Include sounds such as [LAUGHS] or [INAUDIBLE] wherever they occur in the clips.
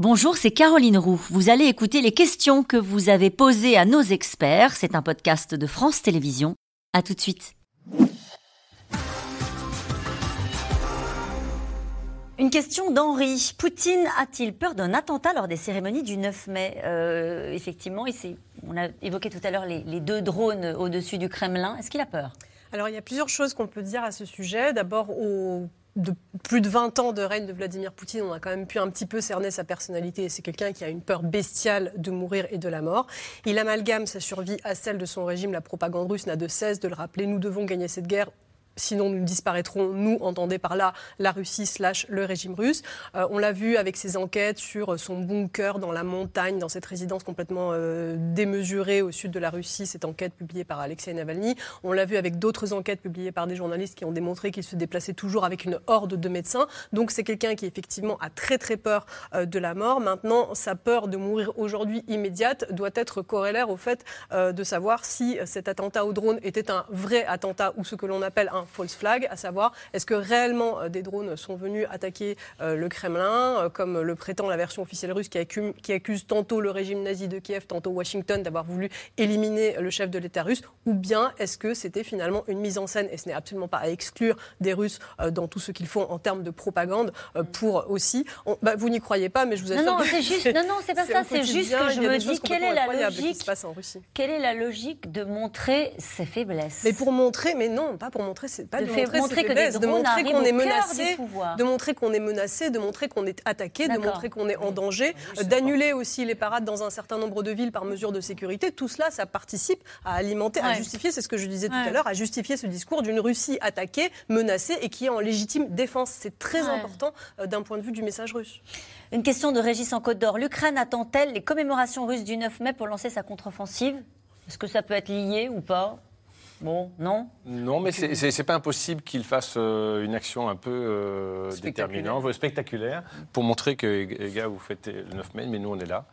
Bonjour, c'est Caroline Roux. Vous allez écouter les questions que vous avez posées à nos experts. C'est un podcast de France Télévisions. À tout de suite. Une question d'Henri. Poutine a-t-il peur d'un attentat lors des cérémonies du 9 mai? Euh, Effectivement, on a évoqué tout à l'heure les, les deux drones au-dessus du Kremlin. Est-ce qu'il a peur? Alors il y a plusieurs choses qu'on peut dire à ce sujet. D'abord, au de plus de 20 ans de règne de Vladimir Poutine, on a quand même pu un petit peu cerner sa personnalité. C'est quelqu'un qui a une peur bestiale de mourir et de la mort. Il amalgame sa survie à celle de son régime. La propagande russe n'a de cesse de le rappeler. Nous devons gagner cette guerre sinon nous disparaîtrons, nous, entendez par là la Russie slash le régime russe. Euh, on l'a vu avec ses enquêtes sur son bunker dans la montagne, dans cette résidence complètement euh, démesurée au sud de la Russie, cette enquête publiée par Alexei Navalny. On l'a vu avec d'autres enquêtes publiées par des journalistes qui ont démontré qu'il se déplaçait toujours avec une horde de médecins. Donc c'est quelqu'un qui effectivement a très très peur euh, de la mort. Maintenant, sa peur de mourir aujourd'hui immédiate doit être corrélaire au fait de savoir si cet attentat au drone était un vrai attentat ou ce que l'on appelle un false flag, à savoir est-ce que réellement euh, des drones sont venus attaquer euh, le Kremlin, euh, comme le prétend la version officielle russe qui accuse, qui accuse tantôt le régime nazi de Kiev, tantôt Washington d'avoir voulu éliminer le chef de l'État russe, ou bien est-ce que c'était finalement une mise en scène, et ce n'est absolument pas à exclure des Russes dans tout ce qu'ils font en termes de propagande pour aussi. bah, vous n'y croyez pas, mais je vous assure. Non, non, c'est juste. Non, non, c'est pas [LAUGHS] ça. C'est juste que je me dis quelle est la logique. en Russie. Quelle est la logique de montrer ses faiblesses? Mais pour montrer, mais non, pas pour montrer c'est pas de, montrer, que de montrer qu'on est menacé, de montrer qu'on est menacé, de montrer qu'on est attaqué, de montrer qu'on est en danger, d'annuler aussi les parades dans un certain nombre de villes par mesure de sécurité. Tout cela, ça participe à alimenter, à justifier, c'est ce que je disais tout à l'heure, à justifier ce discours d'une Russie attaquée, menacée et qui est en légitime défense. C'est très important euh, d'un point de vue du message russe. Une question de Régis en Côte d'Or. L'Ukraine attend-elle les commémorations russes du 9 mai pour lancer sa contre-offensive? Est-ce que ça peut être lié ou pas? Bon, non Non, mais c'est pas impossible qu'il fasse euh, une action un peu euh, déterminante, spectaculaire, pour montrer que, les gars, vous faites le 9 mai, mais nous, on est là.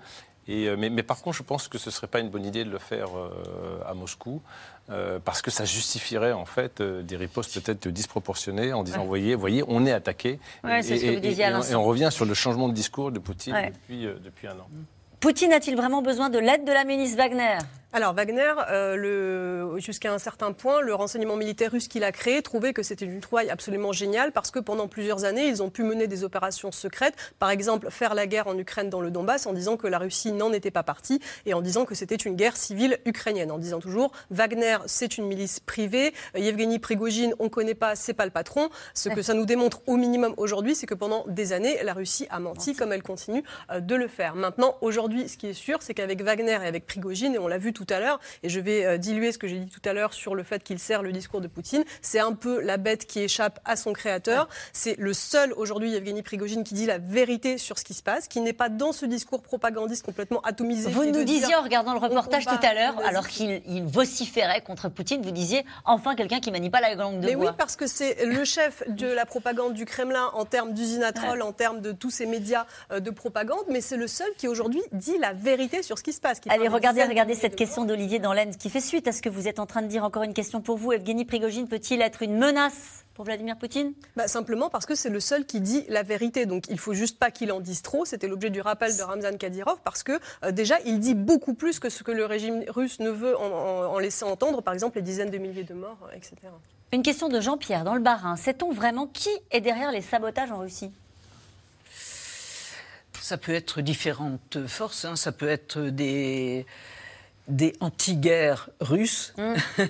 Et, euh, mais, mais, par contre, je pense que ce ne serait pas une bonne idée de le faire à Moscou, parce que ça justifierait en fait des ripostes peut-être disproportionnées en disant, voyez, voyez, on est attaqué. et, on revient sur le changement de discours de Poutine depuis, depuis un an. Poutine a-t-il vraiment besoin de l'aide de la ministre Wagner? Alors Wagner, euh, jusqu'à un certain point, le renseignement militaire russe qu'il a créé trouvait que c'était une trouvaille absolument géniale parce que pendant plusieurs années, ils ont pu mener des opérations secrètes, par exemple faire la guerre en Ukraine dans le Donbass en disant que la Russie n'en était pas partie et en disant que c'était une guerre civile ukrainienne, en disant toujours Wagner c'est une milice privée, Yevgeny Prigogine on ne connaît pas, c'est pas le patron. Ce que ça nous démontre au minimum aujourd'hui, c'est que pendant des années, la Russie a menti comme elle continue euh, de le faire. Maintenant, aujourd'hui, ce qui est sûr, c'est qu'avec Wagner et avec Prigogine, et on l'a vu tout tout à l'heure, et je vais euh, diluer ce que j'ai dit tout à l'heure sur le fait qu'il sert le discours de Poutine. C'est un peu la bête qui échappe à son créateur. C'est le seul aujourd'hui, Yevgeny Prigogine, qui dit la vérité sur ce qui se passe, qui n'est pas dans ce discours propagandiste complètement atomisé. Vous nous disiez en regardant le reportage tout à l'heure, alors qu'il vociférait contre Poutine, vous disiez enfin quelqu'un qui manie pas la langue de Mais oui, parce que c'est le chef de la propagande du Kremlin en termes d'usine à troll, en termes de tous ces médias euh, de propagande, mais c'est le seul qui aujourd'hui dit la vérité sur ce qui se passe. Allez, regardez, regardez cette question d'Olivier Danlaine qui fait suite à ce que vous êtes en train de dire. Encore une question pour vous. Evgeny Prigogine peut-il être une menace pour Vladimir Poutine? Bah, Simplement parce que c'est le seul qui dit la vérité. Donc il faut juste pas qu'il en dise trop. C'était l'objet du rappel de Ramzan Kadyrov parce que euh, déjà il dit beaucoup plus que ce que le régime russe ne veut en, laisser entendre, par exemple les dizaines de milliers de morts, euh, etc. Une question de Jean-Pierre dans le Bas-Rhin. Sait-on vraiment qui est derrière les sabotages en Russie? Ça peut être différentes forces, hein. ça peut être des, des anti-guerres russes. Mm. [LAUGHS]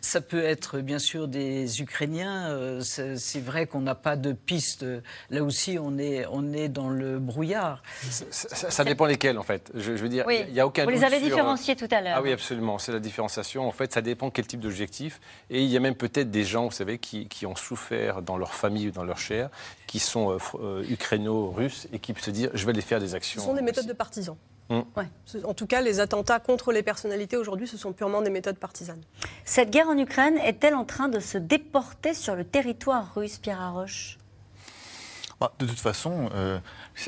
Ça peut être bien sûr des Ukrainiens. Euh, c'est vrai qu'on n'a pas de piste. Là aussi, on est, on est dans le brouillard. Ça, dépend lesquels, en fait. Je, veux dire, il y a aucun Vous les avez différenciés tout à l'heure. Ah oui, absolument. C'est la différenciation. En fait, ça dépend quel type d'objectif. Et il y a même peut-être des gens, vous savez, qui, qui, ont souffert dans leur famille ou dans leur chair, qui sont euh, euh, ukraino-russes et qui se disent, je vais aller faire des actions. Ce sont des méthodes de partisans. Mm. En tout cas, les attentats contre les personnalités aujourd'hui, ce sont purement des méthodes partisanes. Cette guerre en Ukraine est-elle en train de se déporter sur le territoire russe, Pierre Arroche bah, de toute façon, euh,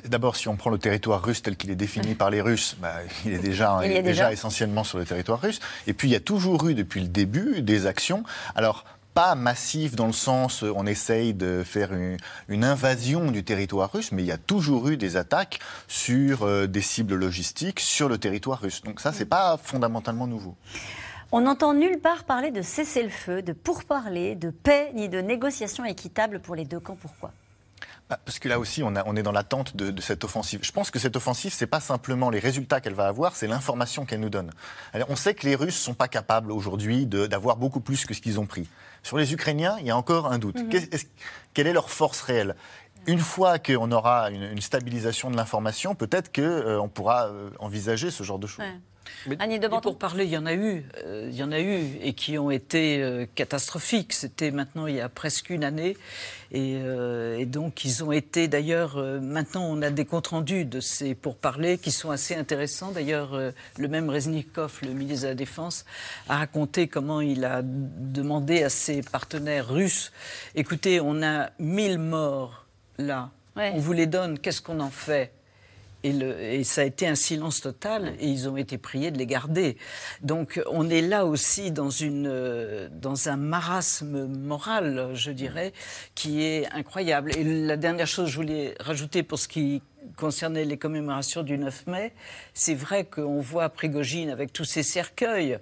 d'abord, si on prend le territoire russe tel qu'il est défini par les Russes, bah, il est déjà, [LAUGHS] il est déjà essentiellement sur le territoire russe. Et puis, il y a toujours eu, depuis le début, des actions. Alors, pas massive dans le sens on essaye de faire une, invasion du territoire russe, mais il y a toujours eu des attaques sur des cibles logistiques sur le territoire russe. Donc ça, c'est pas fondamentalement nouveau. On n'entend nulle part parler de cessez-le-feu, de pourparler, de paix, ni de négociations équitables pour les deux camps. Pourquoi? Parce que là aussi, on, est dans l'attente de, cette offensive. Je pense que cette offensive, c'est pas simplement les résultats qu'elle va avoir, c'est l'information qu'elle nous donne. on sait que les Russes sont pas capables aujourd'hui d'avoir beaucoup plus que ce qu'ils ont pris. Sur les Ukrainiens, il y a encore un doute. Mhm. quelle est leur force réelle? Une fois qu'on aura une, stabilisation de l'information, peut-être qu'on euh, pourra euh, envisager ce genre de choses. Mais, pour parler, il y en a eu, euh, il y en a eu et qui ont été euh, catastrophiques. C'était maintenant il y a presque une année, et, euh, donc ils ont été d'ailleurs. maintenant, on a des comptes rendus de ces pourparlers qui sont assez intéressants. D'ailleurs, le même Reznikov, le ministre de la Défense, a raconté comment il a demandé à ses partenaires russes "Écoutez, on a 1000 morts là. On vous les donne. Qu'est-ce qu'on en fait?" Et, ça a été un silence total et ils ont été priés de les garder. Donc on est là aussi dans, une, dans un marasme moral, je dirais, qui est incroyable. Et la dernière chose que je voulais rajouter pour ce qui concernait les commémorations du 9 mai, c'est vrai qu'on voit Prigogine avec tous ces cercueils.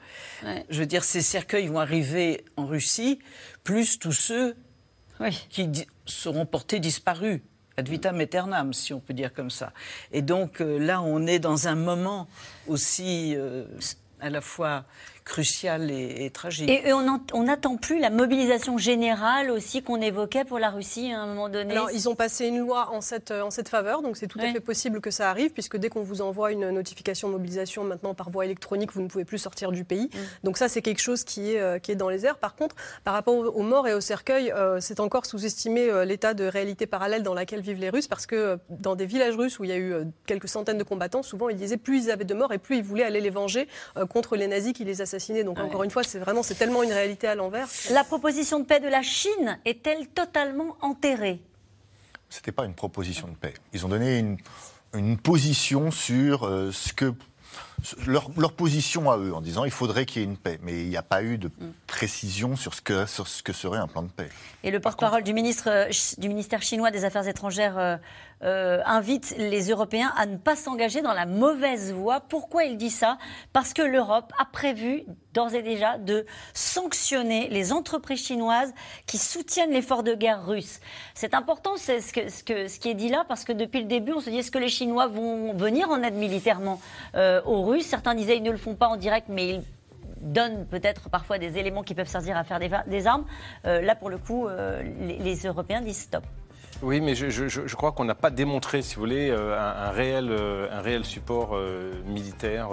Je veux dire, ces cercueils vont arriver en Russie, plus tous ceux qui seront portés disparus ad vitam aeternam, si on peut dire comme ça. Et donc euh, là, on est dans un moment aussi euh, à la fois crucial et, tragique. Et, on n'attend plus la mobilisation générale aussi qu'on évoquait pour la Russie à un moment donné Alors, ils ont passé une loi en cette, en cette faveur, donc c'est tout à fait possible que ça arrive, puisque dès qu'on vous envoie une notification de mobilisation maintenant par voie électronique, vous ne pouvez plus sortir du pays. Mm. Donc ça, c'est quelque chose qui est, euh, qui est dans les airs. Par contre, par rapport aux morts et aux cercueils, euh, c'est encore sous-estimer euh, l'état de réalité parallèle dans laquelle vivent les Russes, parce que dans des villages russes où il y a eu quelques centaines de combattants, souvent ils disaient plus ils avaient de morts et plus ils voulaient aller les venger contre les nazis qui les assassinaient. Donc encore une fois, c'est vraiment, c'est tellement une réalité à l'envers. La proposition de paix de la Chine est-elle totalement enterrée? C'était pas une proposition de paix. Ils ont donné une, une position sur euh, ce que leur, position à eux en disant il faudrait qu'il y ait une paix. Mais il n'y a pas eu de précision sur ce, que, sur ce que serait un plan de paix. Et le porte-parole du, ministre, euh, du ministère chinois des Affaires étrangères euh, euh, invite les Européens à ne pas s'engager dans la mauvaise voie. Pourquoi il dit ça? Parce que l'Europe a prévu d'ores et déjà de sanctionner les entreprises chinoises qui soutiennent l'effort de guerre russe. C'est important c'est ce, que, ce, que, ce, qui est dit là parce que depuis le début, on se dit est-ce que les Chinois vont venir en aide militairement euh, aux Certains disaient ils ne le font pas en direct, mais ils donnent peut-être parfois des éléments qui peuvent servir à faire des, armes. Euh, là, pour le coup, les, les Européens disent stop. Oui, mais je, crois qu'on n'a pas démontré, si vous voulez, euh, un, réel, euh, un réel support euh, militaire.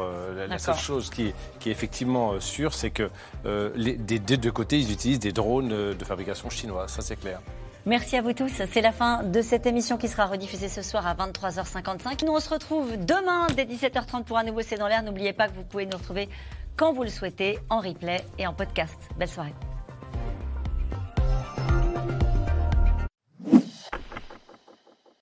La, seule chose qui, est effectivement sûre, c'est que des, deux côtés, ils utilisent des drones de fabrication chinoise. Ça, c'est clair. Merci à vous tous. C'est la fin de cette émission qui sera rediffusée ce soir à 23h55. Nous, on se retrouve demain dès 17h30 pour un nouveau C'est dans l'air. N'oubliez pas que vous pouvez nous retrouver quand vous le souhaitez en replay et en podcast. Belle soirée.